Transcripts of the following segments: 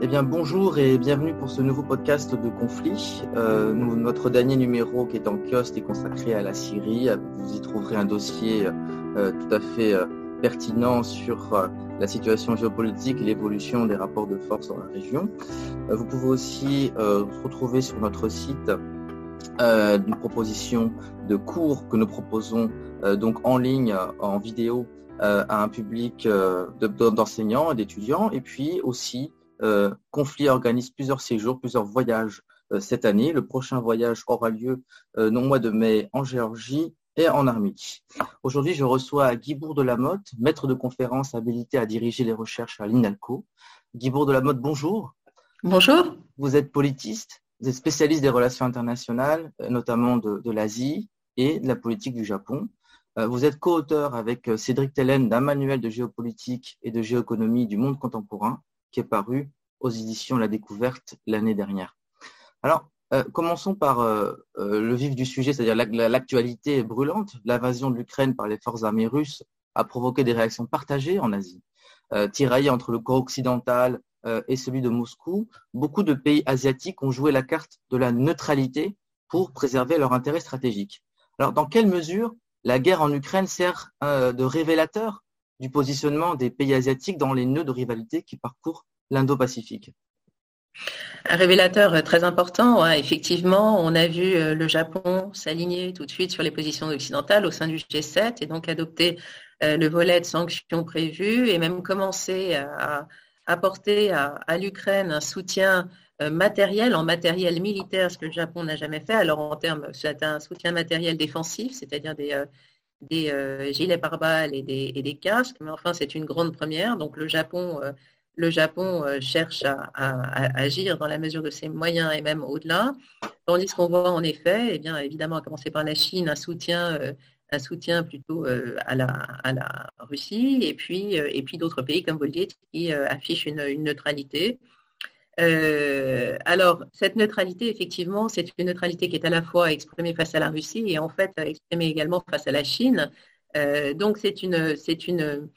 Eh bien, bonjour et bienvenue pour ce nouveau podcast de conflit. Euh, nous, notre dernier numéro qui est en kiosque est consacré à la Syrie. Vous y trouverez un dossier euh, tout à fait. Euh, pertinent sur euh, la situation géopolitique et l'évolution des rapports de force dans la région. Vous pouvez aussi retrouver sur notre site une proposition de cours que nous proposons donc en ligne, en vidéo, à un public d'enseignants et d'étudiants. Et puis aussi, Conflit organise plusieurs séjours, plusieurs voyages cette année. Le prochain voyage aura lieu non mois de mai en Géorgie et en Arménie. Aujourd'hui, je reçois Guy Bourg de la Motte, maître de conférence habilité à diriger les recherches à l'INALCO. Guy Bourg de la Motte, bonjour. Bonjour. Vous êtes politiste, vous êtes spécialiste des relations internationales, euh, notamment de, l'Asie et de la politique du Japon. Euh, vous êtes co-auteur avec euh, Cédric Tellen d'un manuel de géopolitique et de géoéconomie du monde contemporain qui est paru aux éditions La Découverte l'année dernière. Alors, euh, commençons par euh, euh, le vif du sujet, c'est-à-dire l'actualité brûlante. L'invasion de l'Ukraine par les forces armées russes a provoqué des réactions partagées en Asie. tiraillées entre le corps occidental et celui de Moscou, beaucoup de pays asiatiques ont joué la carte de la neutralité pour préserver leur intérêt stratégique. Alors, dans quelle mesure la guerre en Ukraine sert de révélateur du positionnement des pays asiatiques dans les nœuds de rivalité qui parcourent l'Indo-Pacifique un révélateur très important, effectivement, on a vu euh, le Japon s'aligner tout de suite sur les positions occidentales au sein du G7 et donc adopter euh, le volet de sanctions prévues et même commencer à apporter à, l'Ukraine un soutien euh, matériel, en matériel militaire, ce que le Japon n'a jamais fait. Alors en termes, c'est un soutien matériel défensif, c'est-à-dire des, des gilets pare-balles et des, casques, mais enfin c'est une grande première. Donc le Japon le Japon euh, cherche à, agir dans la mesure de ses moyens et même au-delà, tandis qu'on voit en effet, eh bien, évidemment, à commencer par la Chine, un soutien, euh, un soutien plutôt euh, à, la, Russie, et puis, et puis d'autres pays, comme vous le dites, qui affichent une, neutralité. Alors, cette neutralité, effectivement, c'est une neutralité qui est à la fois exprimée face à la Russie et en fait exprimée également face à la Chine. donc, c'est une, c'est une,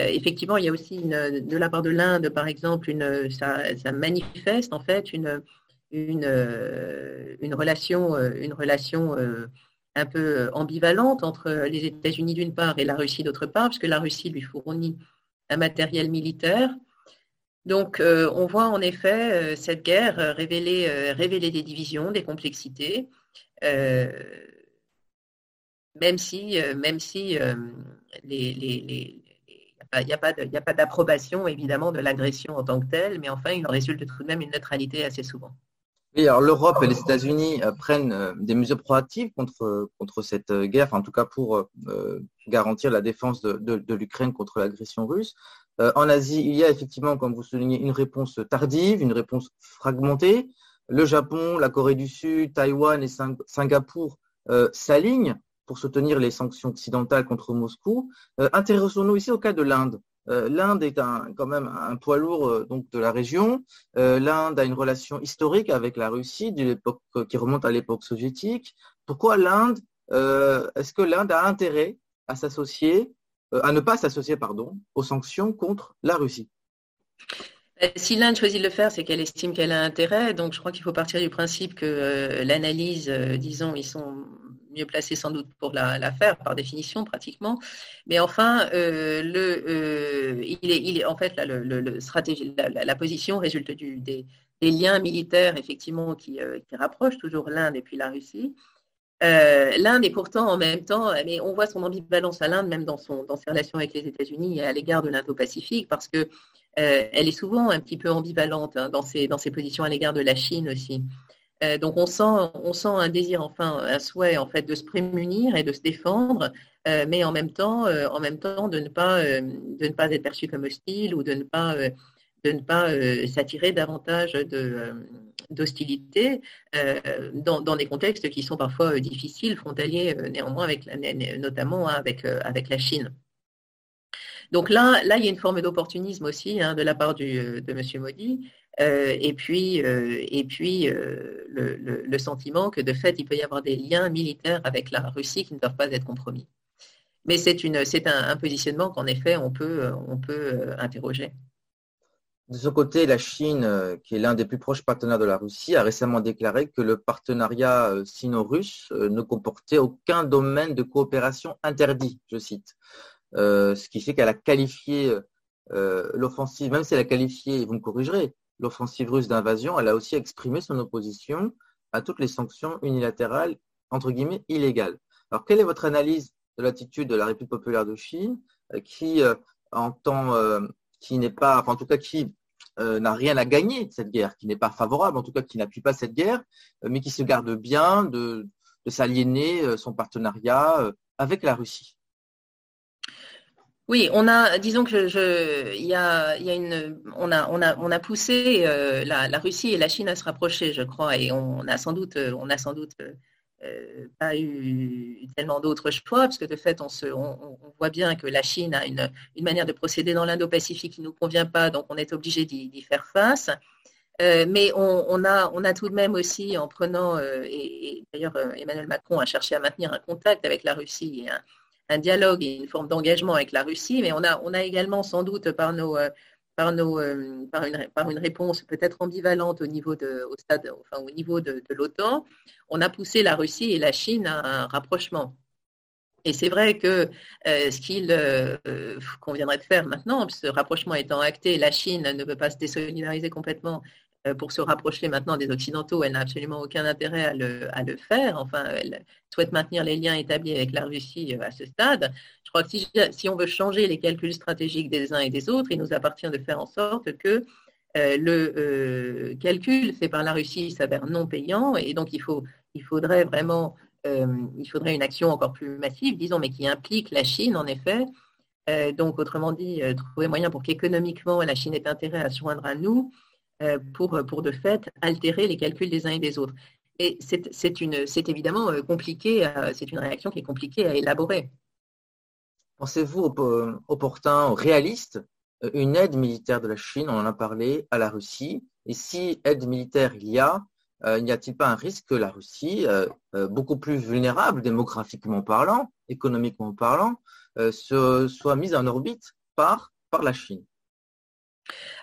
euh, effectivement, il y a aussi de la part de l'Inde, par exemple, une, ça, manifeste en fait une, une, euh, une relation, euh, une relation un peu ambivalente entre les États-Unis d'une part et la Russie d'autre part, puisque la Russie lui fournit un matériel militaire. Donc, on voit en effet cette guerre révéler, révéler des divisions, des complexités, même si, il n'y a pas d'approbation, évidemment, de l'agression en tant que telle, mais enfin, il en résulte tout de même une neutralité assez souvent. Oui, alors l'Europe et les États-Unis euh, prennent euh, des mesures proactives contre, cette euh, guerre, en tout cas pour garantir la défense de, l'Ukraine contre l'agression russe. En Asie, il y a effectivement, comme vous soulignez, une réponse tardive, une réponse fragmentée. Le Japon, la Corée du Sud, Taïwan et Singapour s'alignent pour soutenir les sanctions occidentales contre Moscou. Euh, intéressons-nous ici au cas de l'Inde. Euh, L'Inde est un, quand même un poids lourd euh, donc de la région. L'Inde a une relation historique avec la Russie qui remonte à l'époque soviétique. Pourquoi l'Inde Est-ce que l'Inde a intérêt à s'associer, à ne pas s'associer pardon, aux sanctions contre la Russie si l'Inde choisit de le faire, c'est qu'elle estime qu'elle a intérêt. Donc, je crois qu'il faut partir du principe que l'analyse, disons, ils sont mieux placé sans doute pour la, faire, par définition, pratiquement. Mais enfin, euh, euh, il, est, il, est, en fait, le, stratégie, la, position résulte des, liens militaires, effectivement, euh, qui rapprochent toujours l'Inde et puis la Russie. L'Inde est pourtant en même temps, mais on voit son ambivalence à l'Inde, même dans, son, dans ses relations avec les États-Unis et à l'égard de l'Indo-Pacifique, parce que elle est souvent un petit peu ambivalente hein, dans, ses, dans ses positions à l'égard de la Chine aussi. donc on sent, on sent un désir, enfin un souhait en fait de se prémunir et de se défendre, mais en même temps, en même temps de ne pas, de ne pas être perçu comme hostile ou de ne pas de ne pas s'attirer davantage d'hostilité dans, dans, des contextes qui sont parfois difficiles, frontaliers néanmoins, avec notamment hein, avec, avec la Chine. Donc là, là, il y a une forme d'opportunisme aussi hein, de la part de M. Modi. Euh, et puis, euh, et puis euh, le, sentiment que de fait, il peut y avoir des liens militaires avec la Russie qui ne doivent pas être compromis. Mais c'est un, un, positionnement qu'en effet, on peut, on peut interroger. De ce côté, la Chine, qui est l'un des plus proches partenaires de la Russie, a récemment déclaré que le partenariat sino-russe ne comportait aucun domaine de coopération interdit, je cite. ce qui fait qu'elle a qualifié l'offensive, même si elle a qualifié, vous me corrigerez, l'offensive russe d'invasion, elle a aussi exprimé son opposition à toutes les sanctions unilatérales, entre guillemets, illégales. Alors, quelle est votre analyse de l'attitude de la République populaire de Chine, euh, qui euh, entend, euh, qui n'est pas, en tout cas, qui n'a rien à gagner de cette guerre, qui n'est pas favorable, en tout cas, qui n'appuie pas cette guerre, mais qui se garde bien de s'aliéner son partenariat avec la Russie. Oui, on a, disons que je, il y a, y a une, on a, on a, on a poussé euh, la, Russie et la Chine à se rapprocher, je crois, et on a sans doute, on a sans doute euh, pas eu tellement d'autres choix, parce que de fait, on, se, on, voit bien que la Chine a une, une manière de procéder dans l'Indo-Pacifique qui ne nous convient pas, donc on est obligé d'y faire face. Euh, mais on, on, a, on a tout de même aussi, en prenant, et, et d'ailleurs Emmanuel Macron a cherché à maintenir un contact avec la Russie un, un dialogue et une forme d'engagement avec la Russie, mais on a, on a également sans doute par nos euh, euh, par, une, réponse peut-être ambivalente au niveau de, l'OTAN, on a poussé la Russie et la Chine à un rapprochement. Et c'est vrai que euh, ce qu'il conviendrait de faire maintenant, ce rapprochement étant acté, la Chine ne veut pas se désolidariser complètement euh, pour se rapprocher maintenant des Occidentaux, elle n'a absolument aucun intérêt à le, faire. Enfin, elle souhaite maintenir les liens établis avec la Russie euh, à ce stade. Je crois que si, on veut changer les calculs stratégiques des uns et des autres, il nous appartient de faire en sorte que euh, le calcul fait par la Russie s'avère non payant et donc il, faut, il faudrait vraiment il faudrait une action encore plus massive, disons, mais qui implique la Chine, en effet. donc, autrement dit, trouver moyen pour qu'économiquement, la Chine ait intérêt à se joindre à nous euh, pour, pour de fait altérer les calculs des uns et des autres. Et c'est évidemment euh, compliqué, c'est une réaction qui est compliquée à élaborer. Pensez-vous opportun, réaliste, euh, une aide militaire de la Chine, on en a parlé, à la Russie? Et si aide militaire il y a, n'y a-t-il pas un risque que la Russie, beaucoup plus vulnérable démographiquement parlant, économiquement parlant, soit mise en orbite par la Chine?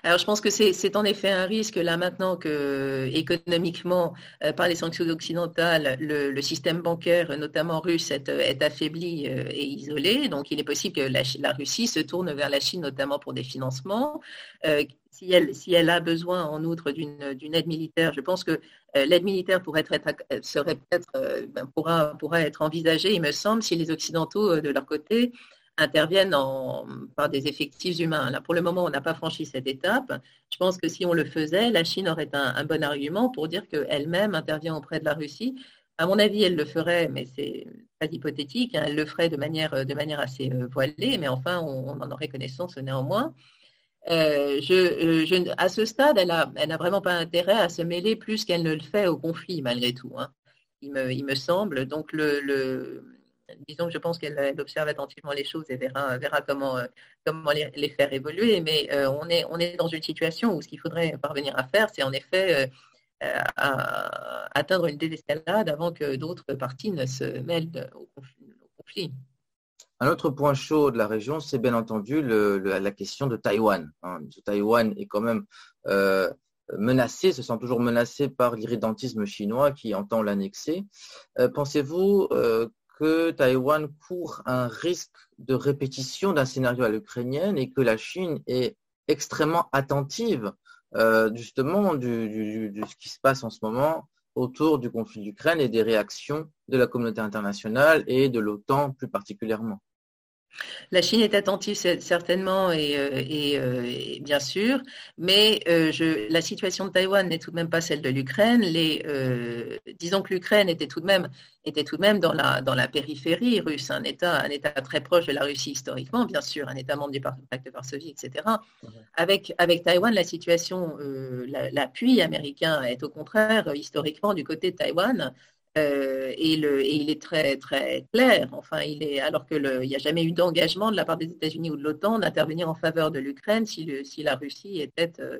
Alors, je pense que c'est en effet un risque là maintenant que économiquement, euh, par les sanctions occidentales, le, système bancaire, notamment russe, est, affaibli euh, et isolé. Donc, il est possible que la, Russie se tourne vers la Chine, notamment pour des financements. Euh, si, elle, a besoin, en outre, d'une aide militaire, je pense que l'aide militaire pourrait être, ben, pourra être envisagée, il me semble, si les Occidentaux, de leur côté, interviennent par des effectifs humains. Là, pour le moment, on n'a pas franchi cette étape. Je pense que si on le faisait, la Chine aurait un, bon argument pour dire qu'elle-même intervient auprès de la Russie. À mon avis, elle le ferait, mais c'est pas hypothétique. Hein. elle le ferait de manière, de manière assez euh, voilée, mais enfin, on, en aurait connaissance néanmoins. Euh, je, à ce stade, elle n'a elle vraiment pas intérêt à se mêler plus qu'elle ne le fait au conflit, malgré tout. Hein. Il, me, il, me, semble. Donc, le, disons que je pense qu'elle observe attentivement les choses et verra, comment, euh, les, faire évoluer. Mais euh, on, est, on est dans une situation où ce qu'il faudrait parvenir à faire, c'est en effet euh, atteindre une désescalade avant que d'autres parties ne se mêlent au conflit. Un autre point chaud de la région, c'est bien entendu la question de Taïwan. Hein. Taïwan est quand même menacé, se sent toujours menacé par l'irrédentisme chinois qui entend l'annexer. Pensez-vous que Taïwan court un risque de répétition d'un scénario à l'ukrainienne et que la Chine est extrêmement attentive euh, justement de ce qui se passe en ce moment autour du conflit d'Ukraine et des réactions de la communauté internationale et de l'OTAN plus particulièrement. La Chine est attentive certainement et, euh, euh, bien sûr, mais euh, la situation de Taïwan n'est tout de même pas celle de l'Ukraine. disons que l'Ukraine était tout de même dans la périphérie russe, un État très proche de la Russie historiquement, bien sûr, un État membre du pacte de Varsovie, etc. Avec avec Taïwan, la situation, l'appui américain est au contraire historiquement du côté de Taïwan. Euh, et, le, il est très très clair. Enfin, il est alors que il n'y a jamais eu d'engagement de la part des États-Unis ou de l'OTAN d'intervenir en faveur de l'Ukraine si, si, la Russie était euh,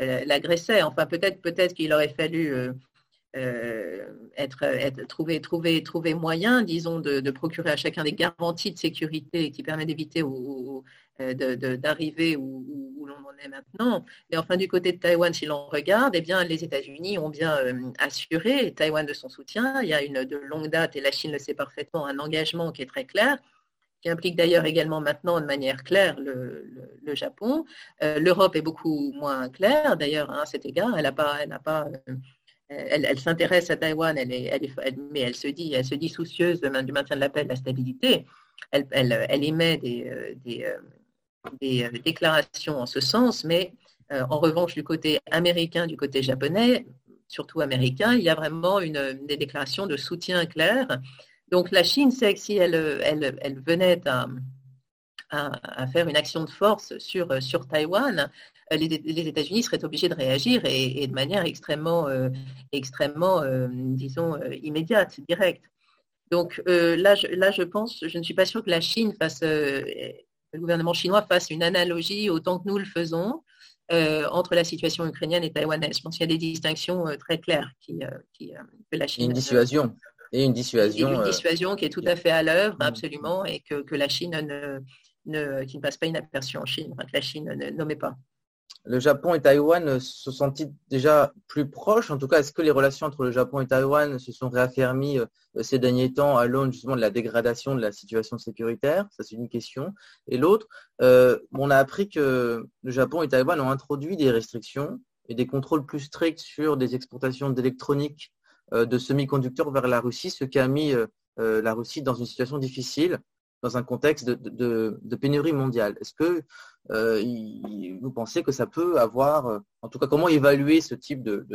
euh, l'agressait. Enfin, peut-être peut-être qu'il aurait fallu être, trouver, trouver, trouver moyen, disons, de, procurer à chacun des garanties de sécurité qui permettent d'éviter d'arriver où, l'on en est maintenant. Mais enfin, du côté de Taïwan, si l'on regarde, eh bien, les États-Unis ont bien euh, assuré Taïwan de son soutien. Il y a une de longue date, et la Chine le sait parfaitement, un engagement qui est très clair qui implique d'ailleurs également maintenant de manière claire le, Japon. Euh, L'Europe est beaucoup moins claire, d'ailleurs, à cet égard. Elle n'a pas, elle, pas euh, elle, s'intéresse à Taïwan, elle est, elle mais elle se dit, elle se dit soucieuse du maintien de la paix, de la stabilité. Elle, émet des, des euh, déclarations en ce sens, mais euh, en revanche, du côté américain, du côté japonais, surtout américain, il y a vraiment une, des déclarations de soutien clair. Donc la Chine sait que si elle, venait à, faire une action de force sur, sur Taïwan, les, les États-Unis seraient obligés de réagir et, de manière extrêmement, euh, extrêmement disons, immédiate, directe. Donc là, là, je pense, je ne suis pas sûre que la Chine fasse le gouvernement chinois fasse une analogie autant que nous le faisons euh, entre la situation ukrainienne et taïwanaise. Je pense qu'il y a des distinctions euh, très claires qui, euh, qui que la Chine. Une dissuasion. Et une dissuasion. une dissuasion qui est tout à fait à l'œuvre, mm. absolument, et que, que la Chine ne, ne, qui ne passe pas inaperçue en Chine, que la Chine ne nommait pas le Japon et Taïwan se sont-ils déjà plus proches? En tout cas, est-ce que les relations entre le Japon et Taïwan se sont réaffirmées euh, ces derniers temps à l'aune justement de la dégradation de la situation sécuritaire? Ça, c'est une question. Et l'autre, euh, on a appris que le Japon et Taïwan ont introduit des restrictions et des contrôles plus stricts sur des exportations d'électronique, euh, de semi-conducteurs vers la Russie, ce qui a mis la Russie dans une situation difficile dans un contexte de, pénurie mondiale. Est-ce que euh, vous pensez que ça peut avoir, euh, en tout cas, comment évaluer ce type de,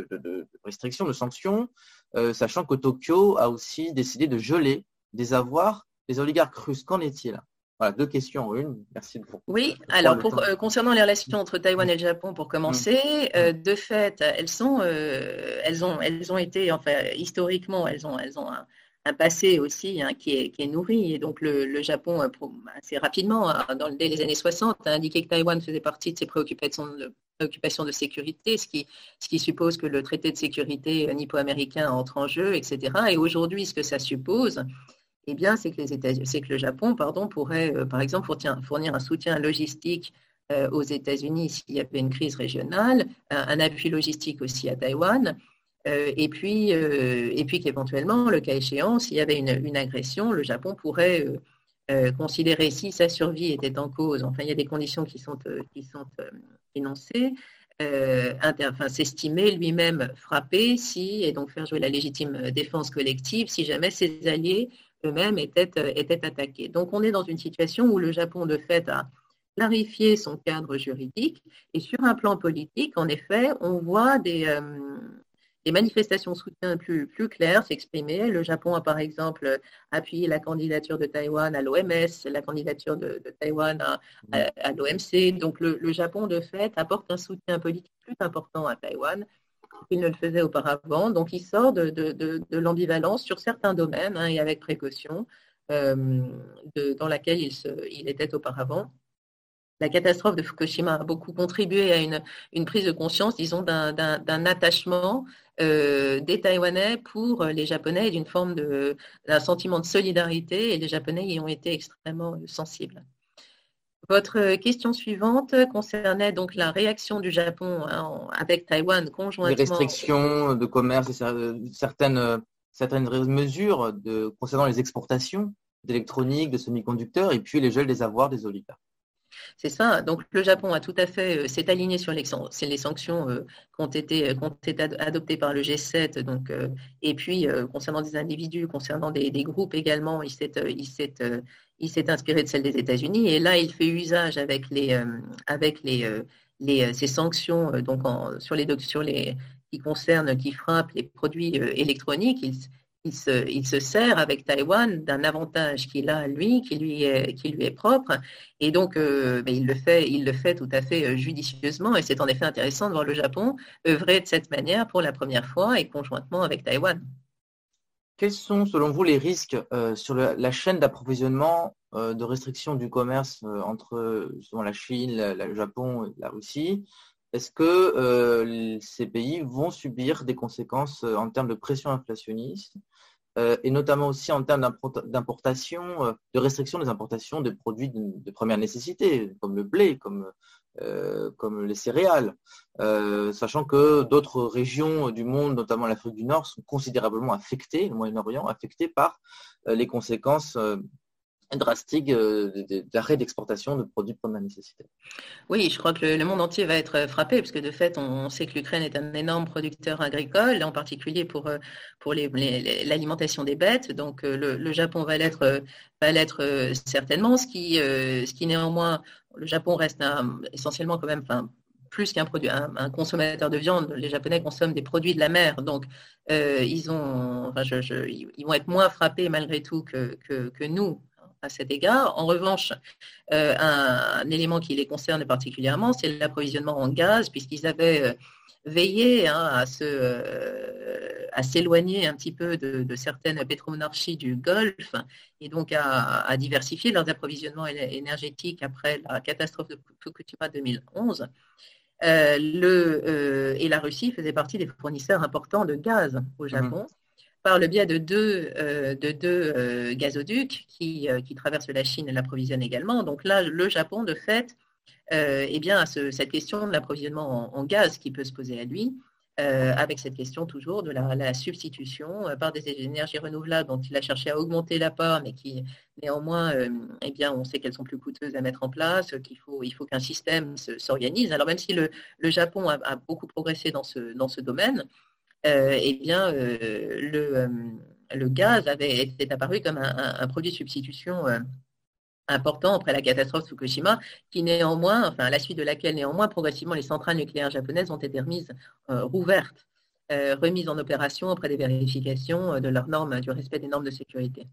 restrictions, de sanctions, euh, sachant que Tokyo a aussi décidé de geler des avoirs des oligarques russes? Qu'en est-il? Voilà, deux questions en une. Merci beaucoup. Oui, alors pour, concernant les relations entre Taïwan et le Japon, pour commencer, mm. de fait, elles sont, elles ont, elles ont été, enfin, historiquement, elles ont, elles ont un, un passé aussi hein, qui, est, nourri. Et donc le, Japon, euh, assez rapidement, hein, dans, dès les années 60, a indiqué que Taïwan faisait partie de ses préoccupations de, sécurité, ce qui, ce qui suppose que le traité de sécurité nippo-américain entre en jeu, etc. Et aujourd'hui, ce que ça suppose, eh bien, c'est que, les États, c'est que le Japon pardon, pourrait, euh, par exemple, fournir, un soutien logistique euh, aux États-Unis s'il y avait une crise régionale, un appui logistique aussi à Taïwan, euh, et puis, euh, et puis qu'éventuellement, le cas échéant, s'il y avait une, agression, le Japon pourrait euh, considérer si sa survie était en cause, enfin il y a des conditions qui sont, qui sont énoncées, enfin, s'estimer lui-même frappé si, et donc faire jouer la légitime défense collective si jamais ses alliés eux-mêmes étaient, étaient attaqués. Donc on est dans une situation où le Japon de fait a clarifié son cadre juridique. Et sur un plan politique, en effet, on voit des, des manifestations de soutien plus, plus claires s'exprimer. Le Japon a par exemple appuyé la candidature de Taïwan à l'OMS, la candidature de, Taïwan à, l'OMC. Donc le, Japon, de fait, apporte un soutien politique plus important à Taïwan qu'il ne le faisait auparavant. Donc il sort de, de, l'ambivalence sur certains domaines hein, et avec précaution euh, dans laquelle il, se, il était auparavant la catastrophe de Fukushima a beaucoup contribué à une, prise de conscience, disons, d'un attachement euh, des Taïwanais pour les Japonais et d'une forme d'un sentiment de solidarité, et les Japonais y ont été extrêmement sensibles. Votre question suivante concernait donc la réaction du Japon hein, avec Taïwan conjointement. Les restrictions de commerce et certaines, mesures concernant les exportations d'électronique, de semi-conducteurs et puis les gels des avoirs des oligarques. C'est ça. Donc le Japon a tout à fait euh, s'est aligné sur les, sanctions euh, qui ont été, adoptées par le G7. Donc et puis concernant des individus, concernant des, groupes également, il s'est il s'est inspiré de celles des États-Unis. Et là, il fait usage avec les avec les, les ces sanctions donc sur les sur les qui concernent qui frappent les produits électroniques. Il se, sert avec Taïwan d'un avantage qu'il a lui, qui lui est, qui lui est propre, et donc euh, ben, il, le fait, tout à fait euh, judicieusement, et c'est en effet intéressant de voir le Japon œuvrer de cette manière pour la première fois et conjointement avec Taïwan. Quels sont, selon vous, les risques euh, sur la chaîne d'approvisionnement de restriction du commerce entre la Chine, le Japon et la Russie? Est-ce que ces pays vont subir des conséquences en termes de pression inflationniste? Euh, et notamment aussi en termes d'importation, euh, de restriction des importations de produits de, première nécessité, comme le blé, comme, euh, comme les céréales, sachant que d'autres régions du monde, notamment l'Afrique du Nord, sont considérablement affectées, le Moyen-Orient, affectées par les conséquences drastique euh, d'arrêt d'exportation de produits de première nécessité. Oui, je crois que le, monde entier va être frappé, parce que de fait, on, sait que l'Ukraine est un énorme producteur agricole, en particulier pour, euh, pour l'alimentation des bêtes. Donc euh, le, Japon va l'être va l'être certainement, ce qui, ce qui néanmoins, le Japon reste essentiellement quand même, enfin, plus qu'un produit, un, consommateur de viande. Les Japonais consomment des produits de la mer, donc ils ont, enfin, ils vont être moins frappés malgré tout que, que nous à cet égard. En revanche, euh, un, élément qui les concerne particulièrement, c'est l'approvisionnement en gaz, puisqu'ils avaient euh, veillé hein, euh, à, s'éloigner un petit peu de, certaines pétromonarchies du Golfe et donc à, diversifier leurs approvisionnements énergétiques après la catastrophe de Fukushima 2011. le, et la Russie faisait partie des fournisseurs importants de gaz au mmh Japon par le biais de deux, euh, de deux euh, gazoducs qui, euh, qui, traversent la Chine et l'approvisionnent également. Donc là, le Japon, de fait, eh bien, a cette question de l'approvisionnement en, gaz qui peut se poser à lui, avec cette question toujours de la, substitution par des énergies renouvelables dont il a cherché à augmenter la part, mais qui néanmoins, eh bien, on sait qu'elles sont plus coûteuses à mettre en place, qu'il faut, il faut qu'un système s'organise. Alors même si le, le Japon a, a, beaucoup progressé dans ce, dans ce domaine, eh bien, euh, euh, le, gaz avait été apparu comme un, produit de substitution important après la catastrophe Fukushima, qui néanmoins, enfin à la suite de laquelle néanmoins progressivement les centrales nucléaires japonaises ont été remises rouvertes, remises en opération après des vérifications de leurs normes, du respect des normes de sécurité.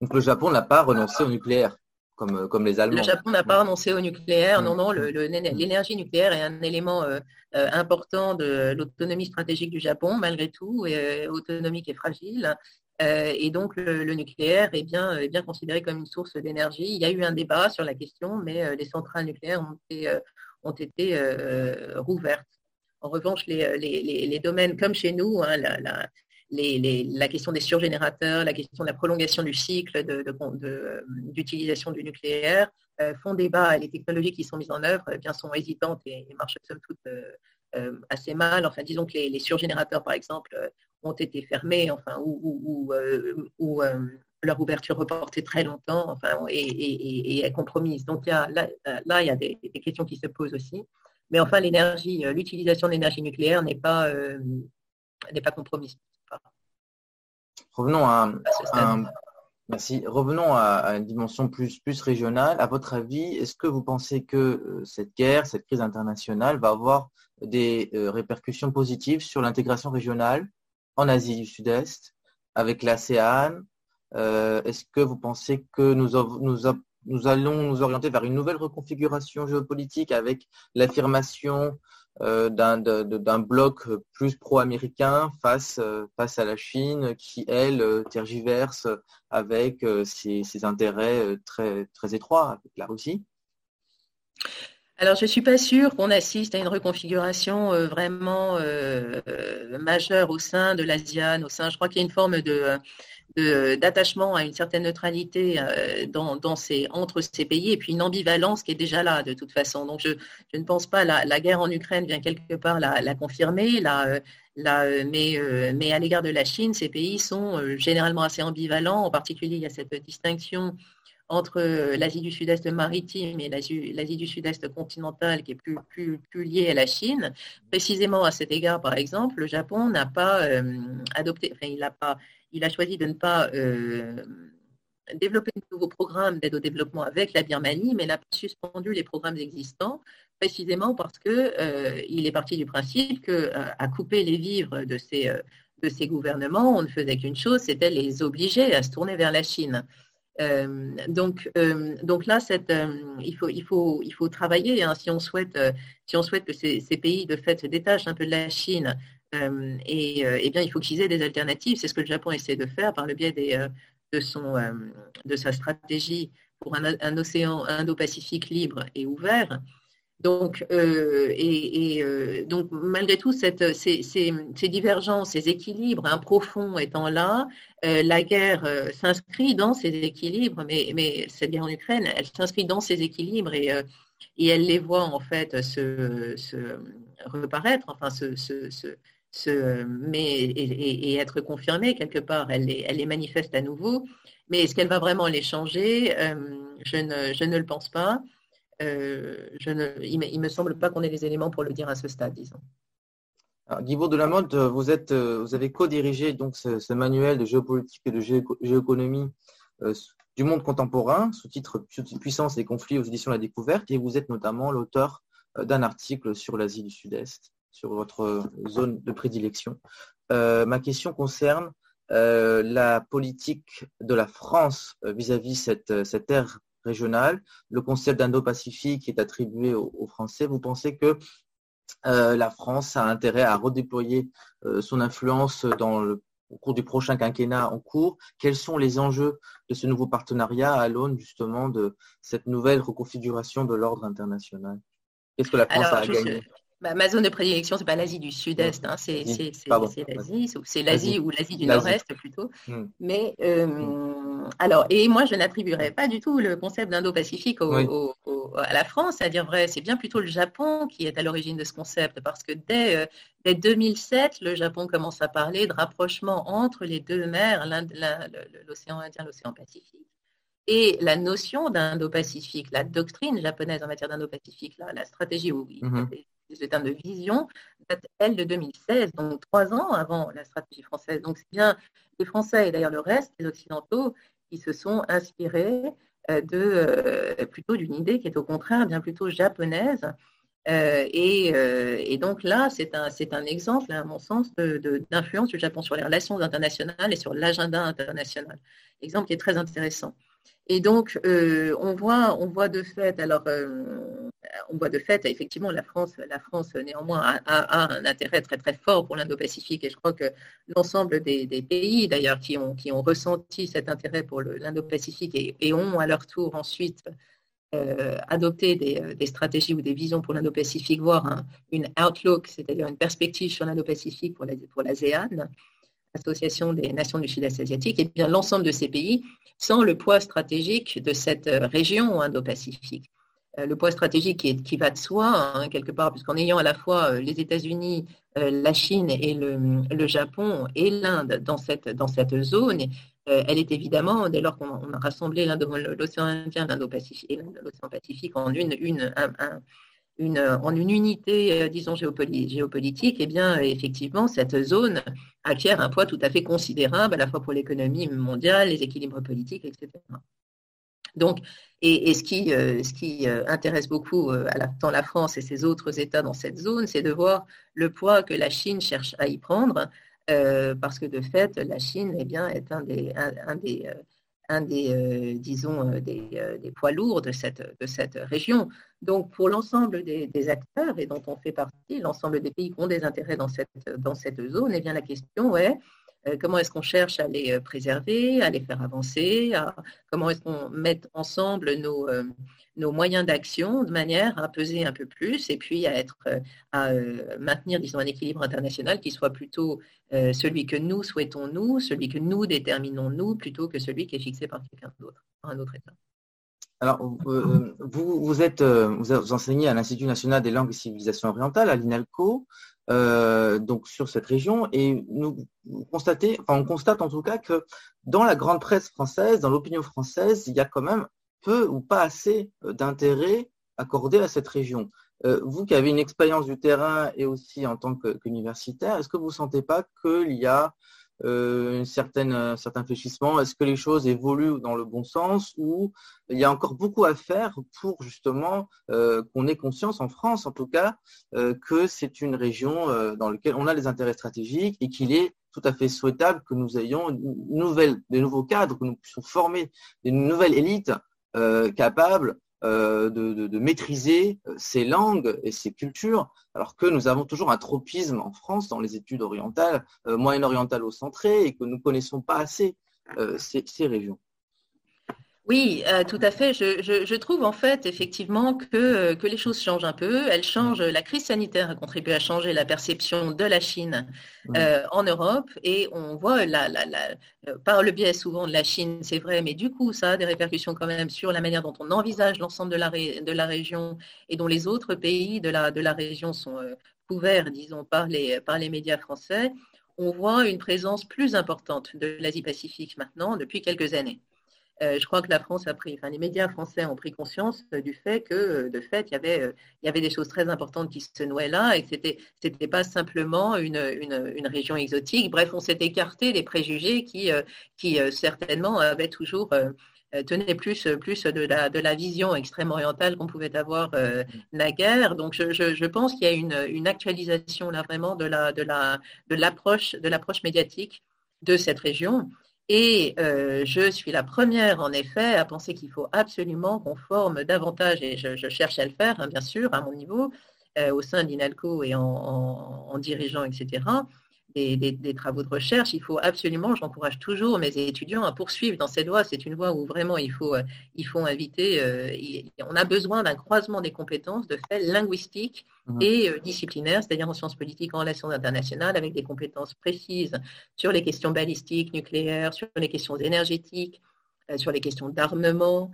Donc le Japon n'a pas renoncé au nucléaire comme, comme les Allemands. Le Japon n'a pas renoncé au nucléaire. Non, non, l'énergie nucléaire est un élément euh, euh, important de l'autonomie stratégique du Japon, malgré tout, et, euh, autonomie qui est fragile. et donc, le, nucléaire est bien, bien considéré comme une source d'énergie. Il y a eu un débat sur la question, mais les centrales nucléaires ont été, ont été rouvertes. En revanche, les, les, les, domaines comme chez nous, hein, la, la question des surgénérateurs, la question de la prolongation du cycle d'utilisation du nucléaire euh, font débat. Les technologies qui sont mises en œuvre eh bien, sont hésitantes et, marchent somme toute euh, euh, assez mal. Enfin, disons que les, surgénérateurs, par exemple, ont été fermés, enfin, ou, leur ouverture reportée très longtemps, enfin, et, est compromise. Donc là, il y a des, questions qui se posent aussi. Mais enfin, l'utilisation de l'énergie nucléaire n'est pas, n'est pas compromise. Revenons à, merci. Revenons à, une dimension plus, plus régionale. À votre avis, est-ce que vous pensez que euh, cette guerre, cette crise internationale va avoir des euh, répercussions positives sur l'intégration régionale en Asie du Sud-Est avec l'ASEAN? Euh, Est-ce que vous pensez que nous, nous, nous allons nous orienter vers une nouvelle reconfiguration géopolitique avec l'affirmation euh, d'un bloc plus pro-américain face, euh, face à la Chine qui, elle, euh, tergiverse avec ses, intérêts très, très étroits avec la Russie alors, je ne suis pas sûre qu'on assiste à une reconfiguration vraiment majeure au sein de l'ASEAN. Au sein, je crois qu'il y a une forme de, d'attachement à une certaine neutralité euh, dans, ces, entre ces pays et puis une ambivalence qui est déjà là de toute façon. Donc je, ne pense pas la, la guerre en Ukraine vient quelque part la, confirmer, euh, euh, mais, mais à l'égard de la Chine, ces pays sont généralement assez ambivalents. En particulier, il y a cette distinction entre l'Asie du Sud-Est maritime et l'Asie du Sud-Est continentale, qui est plus, liée à la Chine. Précisément à cet égard, par exemple, le Japon n'a pas adopté, enfin, il a pas, il a choisi de ne pas développer de nouveaux programmes d'aide au développement avec la Birmanie, mais il a suspendu les programmes existants précisément parce qu'il euh, est parti du principe qu'à euh, couper les vivres euh, de ces gouvernements, on ne faisait qu'une chose, c'était les obliger à se tourner vers la Chine. Donc, donc là, cette, il, faut, il, faut, il faut travailler hein, si, on souhaite, que ces, pays de fait se détachent un peu de la Chine. et, eh bien, il faut qu'ils aient des alternatives. C'est ce que le Japon essaie de faire par le biais de, son, de sa stratégie pour un océan Indo-Pacifique libre et ouvert. Donc, euh, et, euh, donc, malgré tout, cette, ces, ces, divergences, ces équilibres hein, profonds étant là, euh, la guerre s'inscrit dans ces équilibres, mais, cette guerre en Ukraine, elle s'inscrit dans ces équilibres et, elle les voit en fait se, reparaître, enfin se, se, et, être confirmée quelque part. Elle les, elle les manifeste à nouveau, mais est-ce qu'elle va vraiment les changer? Je ne le pense pas. Euh, il ne me semble pas qu'on ait les éléments pour le dire à ce stade, disons. Alors, Guy de la Mode, vous, êtes, euh, vous avez co-dirigé donc ce, manuel de géopolitique et de géoéconomie euh, du monde contemporain, sous-titre Puissance et conflits aux éditions La Découverte, et vous êtes notamment l'auteur d'un article sur l'Asie du Sud-Est, sur votre zone de prédilection. ma question concerne la politique de la France vis-à-vis cette, cette ère régionale. Le concept d'Indo-Pacifique est attribué aux, Français. Vous pensez que euh, la France a intérêt à redéployer euh, son influence dans le, au cours du prochain quinquennat en cours? Quels sont les enjeux de ce nouveau partenariat à l'aune justement de cette nouvelle reconfiguration de l'ordre international? Qu'est-ce que la France a à gagner? Bah, ma zone de prédilection, c'est pas l'Asie du Sud-Est, hein, c'est l'Asie, c'est l'Asie ou l'Asie du Nord-Est plutôt. Hmm. Mais euh, hmm. alors, et moi, je n'attribuerais pas du tout le concept d'Indo-Pacifique à la France. À dire vrai, c'est bien plutôt le Japon qui est à l'origine de ce concept, parce que dès, euh, dès 2007, le Japon commence à parler de rapprochement entre les deux mers, l'océan Indien, l'océan Pacifique. Et la notion d'Indo-Pacifique, la doctrine japonaise en matière d'Indo-Pacifique, la stratégie, oui, mm de vision, date, elle, de 2016, donc trois ans avant la stratégie française. Donc, c'est bien les Français et d'ailleurs le reste, les Occidentaux, qui se sont inspirés euh, de, euh, plutôt d'une idée qui est au contraire bien plutôt japonaise. Euh, et, donc là, c'est un, un exemple, à mon sens, d'influence du Japon sur les relations internationales et sur l'agenda international. Exemple qui est très intéressant. Et donc, on, voit, on voit de fait, alors on voit de fait, effectivement, la France, la France néanmoins a, un intérêt très très fort pour l'Indo-Pacifique. Et je crois que l'ensemble des, pays d'ailleurs qui ont, qui ont ressenti cet intérêt pour l'Indo-Pacifique et, ont à leur tour ensuite euh, adopté des, stratégies ou des visions pour l'Indo-Pacifique, voire une outlook, c'est-à-dire une perspective sur l'Indo-Pacifique pour l'ASEAN, Association des Nations du Sud-Est asiatique, et bien l'ensemble de ces pays sans le poids stratégique de cette région Indo-Pacifique. Euh, le poids stratégique qui, va de soi, hein, quelque part, puisqu'en ayant à la fois euh, les États-Unis, euh, la Chine et le, Japon et l'Inde dans cette, dans cette zone, elle est évidemment, dès lors qu'on a rassemblé l'océan Indien, l'Indo-Pacifique et l'océan Pacifique en une, une, une, en une unité, disons, géopolitique, eh bien, effectivement, cette zone acquiert un poids tout à fait considérable, à la fois pour l'économie mondiale, les équilibres politiques, etc. Donc, et, ce qui, euh, ce qui euh, intéresse beaucoup euh, à la, tant la France et ses autres États dans cette zone, c'est de voir le poids que la Chine cherche à y prendre, parce que de fait, la Chine eh bien, est un, des, un des disons, des, des, poids lourds de cette, région. Donc, pour l'ensemble des, acteurs, et dont on fait partie, l'ensemble des pays qui ont des intérêts dans cette, dans cette zone, eh bien, la question est euh, comment est-ce qu'on cherche à les euh, préserver, à les faire avancer, comment est-ce qu'on met ensemble nos, euh, nos moyens d'action de manière à peser un peu plus et puis à être à maintenir disons un équilibre international qui soit plutôt celui que nous souhaitons nous, celui que nous déterminons nous plutôt que celui qui est fixé par quelqu'un d'autre, par un autre État. Alors, vous, vous, êtes, vous enseignez à l'Institut national des langues et civilisations orientales, à l'INALCO. Euh, donc sur cette région et nous constatez, enfin on constate en tout cas que dans la grande presse française, dans l'opinion française, il y a quand même peu ou pas assez d'intérêt accordé à cette région. vous qui avez une expérience du terrain et aussi en tant qu'universitaire, est-ce que vous ne sentez pas qu'il y a euh, une certaine, un certain fléchissement. Est-ce que les choses évoluent dans le bon sens ou il y a encore beaucoup à faire pour justement euh, qu'on ait conscience, en France en tout cas, euh, que c'est une région dans laquelle on a des intérêts stratégiques et qu'il est tout à fait souhaitable que nous ayons une nouvelle, des nouveaux cadres, que nous puissions former une nouvelle élite capable euh, de, maîtriser euh, ces langues et ces cultures, alors que nous avons toujours un tropisme en France dans les études orientales, euh, moyen-orientales au centré, et que nous ne connaissons pas assez ces régions. Oui, euh, tout à fait. Je, trouve en fait effectivement que, que les choses changent un peu. Elles changent. La crise sanitaire a contribué à changer la perception de la Chine euh, en Europe et on voit la, la, euh, par le biais souvent de la Chine, c'est vrai, mais du coup ça a des répercussions quand même sur la manière dont on envisage l'ensemble de la, de la région et dont les autres pays de la, de la région sont couverts, disons, par les, par les médias français. On voit une présence plus importante de l'Asie-Pacifique maintenant depuis quelques années. Euh, je crois que la France a pris, enfin les médias français ont pris conscience du fait que, de fait, il y avait, euh, des choses très importantes qui se nouaient là et que c'était, c'était pas simplement une, région exotique. Bref, on s'est écarté des préjugés qui, euh, certainement avaient toujours tenaient plus, de, la, vision extrême orientale qu'on pouvait avoir naguère. Donc, je, pense qu'il y a une, actualisation là vraiment de l'approche médiatique de cette région. Et euh, je suis la première, en effet, à penser qu'il faut absolument qu'on forme davantage, et je, cherche à le faire, hein, bien sûr, à mon niveau, euh, au sein d'INALCO et en, dirigeant, etc., des, travaux de recherche. Il faut absolument, j'encourage toujours mes étudiants à poursuivre dans cette voie. C'est une voie où vraiment il faut, euh, il faut inviter, euh, on a besoin d'un croisement des compétences de fait linguistique mmh. et euh, disciplinaire, c'est-à-dire en sciences politiques, en relations internationales, avec des compétences précises sur les questions balistiques, nucléaires, sur les questions énergétiques, sur les questions d'armement,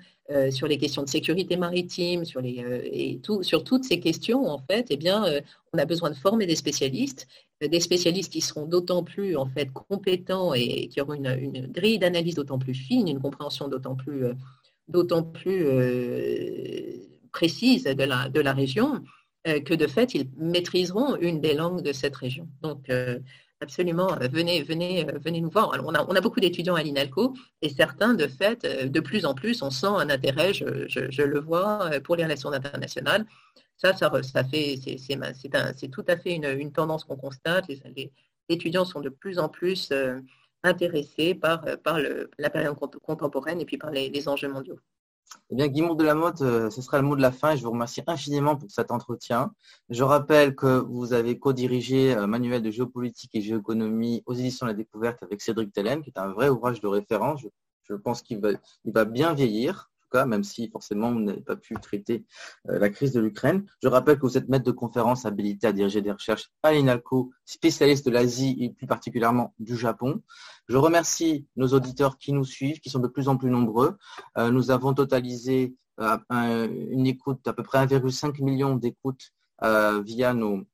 sur les questions de sécurité maritime, sur, les, et tout, sur toutes ces questions, en fait, eh bien, on a besoin de former des spécialistes des spécialistes qui seront d'autant plus en fait compétents et qui auront une, grille d'analyse d'autant plus fine, une compréhension d'autant plus, euh, euh, précise de la, région, euh, que de fait, ils maîtriseront une des langues de cette région. Donc, absolument, venez, venez, venez nous voir. on, a, beaucoup d'étudiants à l'INALCO et certains, de fait, de plus en plus, on sent un intérêt, je le vois, pour les relations internationales. Ça, ça, fait, c'est tout à fait une, tendance qu'on constate. Les, étudiants sont de plus en plus euh, intéressés par, euh, la période contemporaine et puis par les, enjeux mondiaux. Eh bien, Guimond de la Motte, euh, ce sera le mot de la fin et je vous remercie infiniment pour cet entretien. Je rappelle que vous avez co-dirigé Manuel de géopolitique et géoéconomie aux éditions de la découverte avec Cédric Tellen, qui est un vrai ouvrage de référence. Je, pense qu'il va bien vieillir même si forcément vous n'avez pas pu traiter euh, la crise de l'Ukraine. Je rappelle que vous êtes maître de conférence habilité à diriger des recherches à l'INALCO, spécialiste de l'Asie et plus particulièrement du Japon. Je remercie nos auditeurs qui nous suivent, qui sont de plus en plus nombreux. Euh, nous avons totalisé euh, une écoute, à peu près 1,5 million d'écoutes via nos,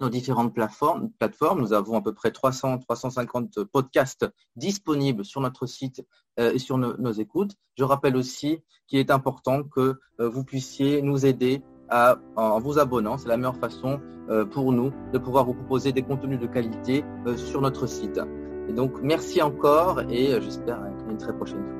nos différentes plateformes. Nous avons à peu près 300, 350 podcasts disponibles sur notre site euh, et sur nos, écoutes. Je rappelle aussi qu'il est important que euh, vous puissiez nous aider à, en vous abonnant. C'est la meilleure façon euh, pour nous de pouvoir vous proposer des contenus de qualité sur notre site. Et donc, merci encore et j'espère à une très prochaine fois.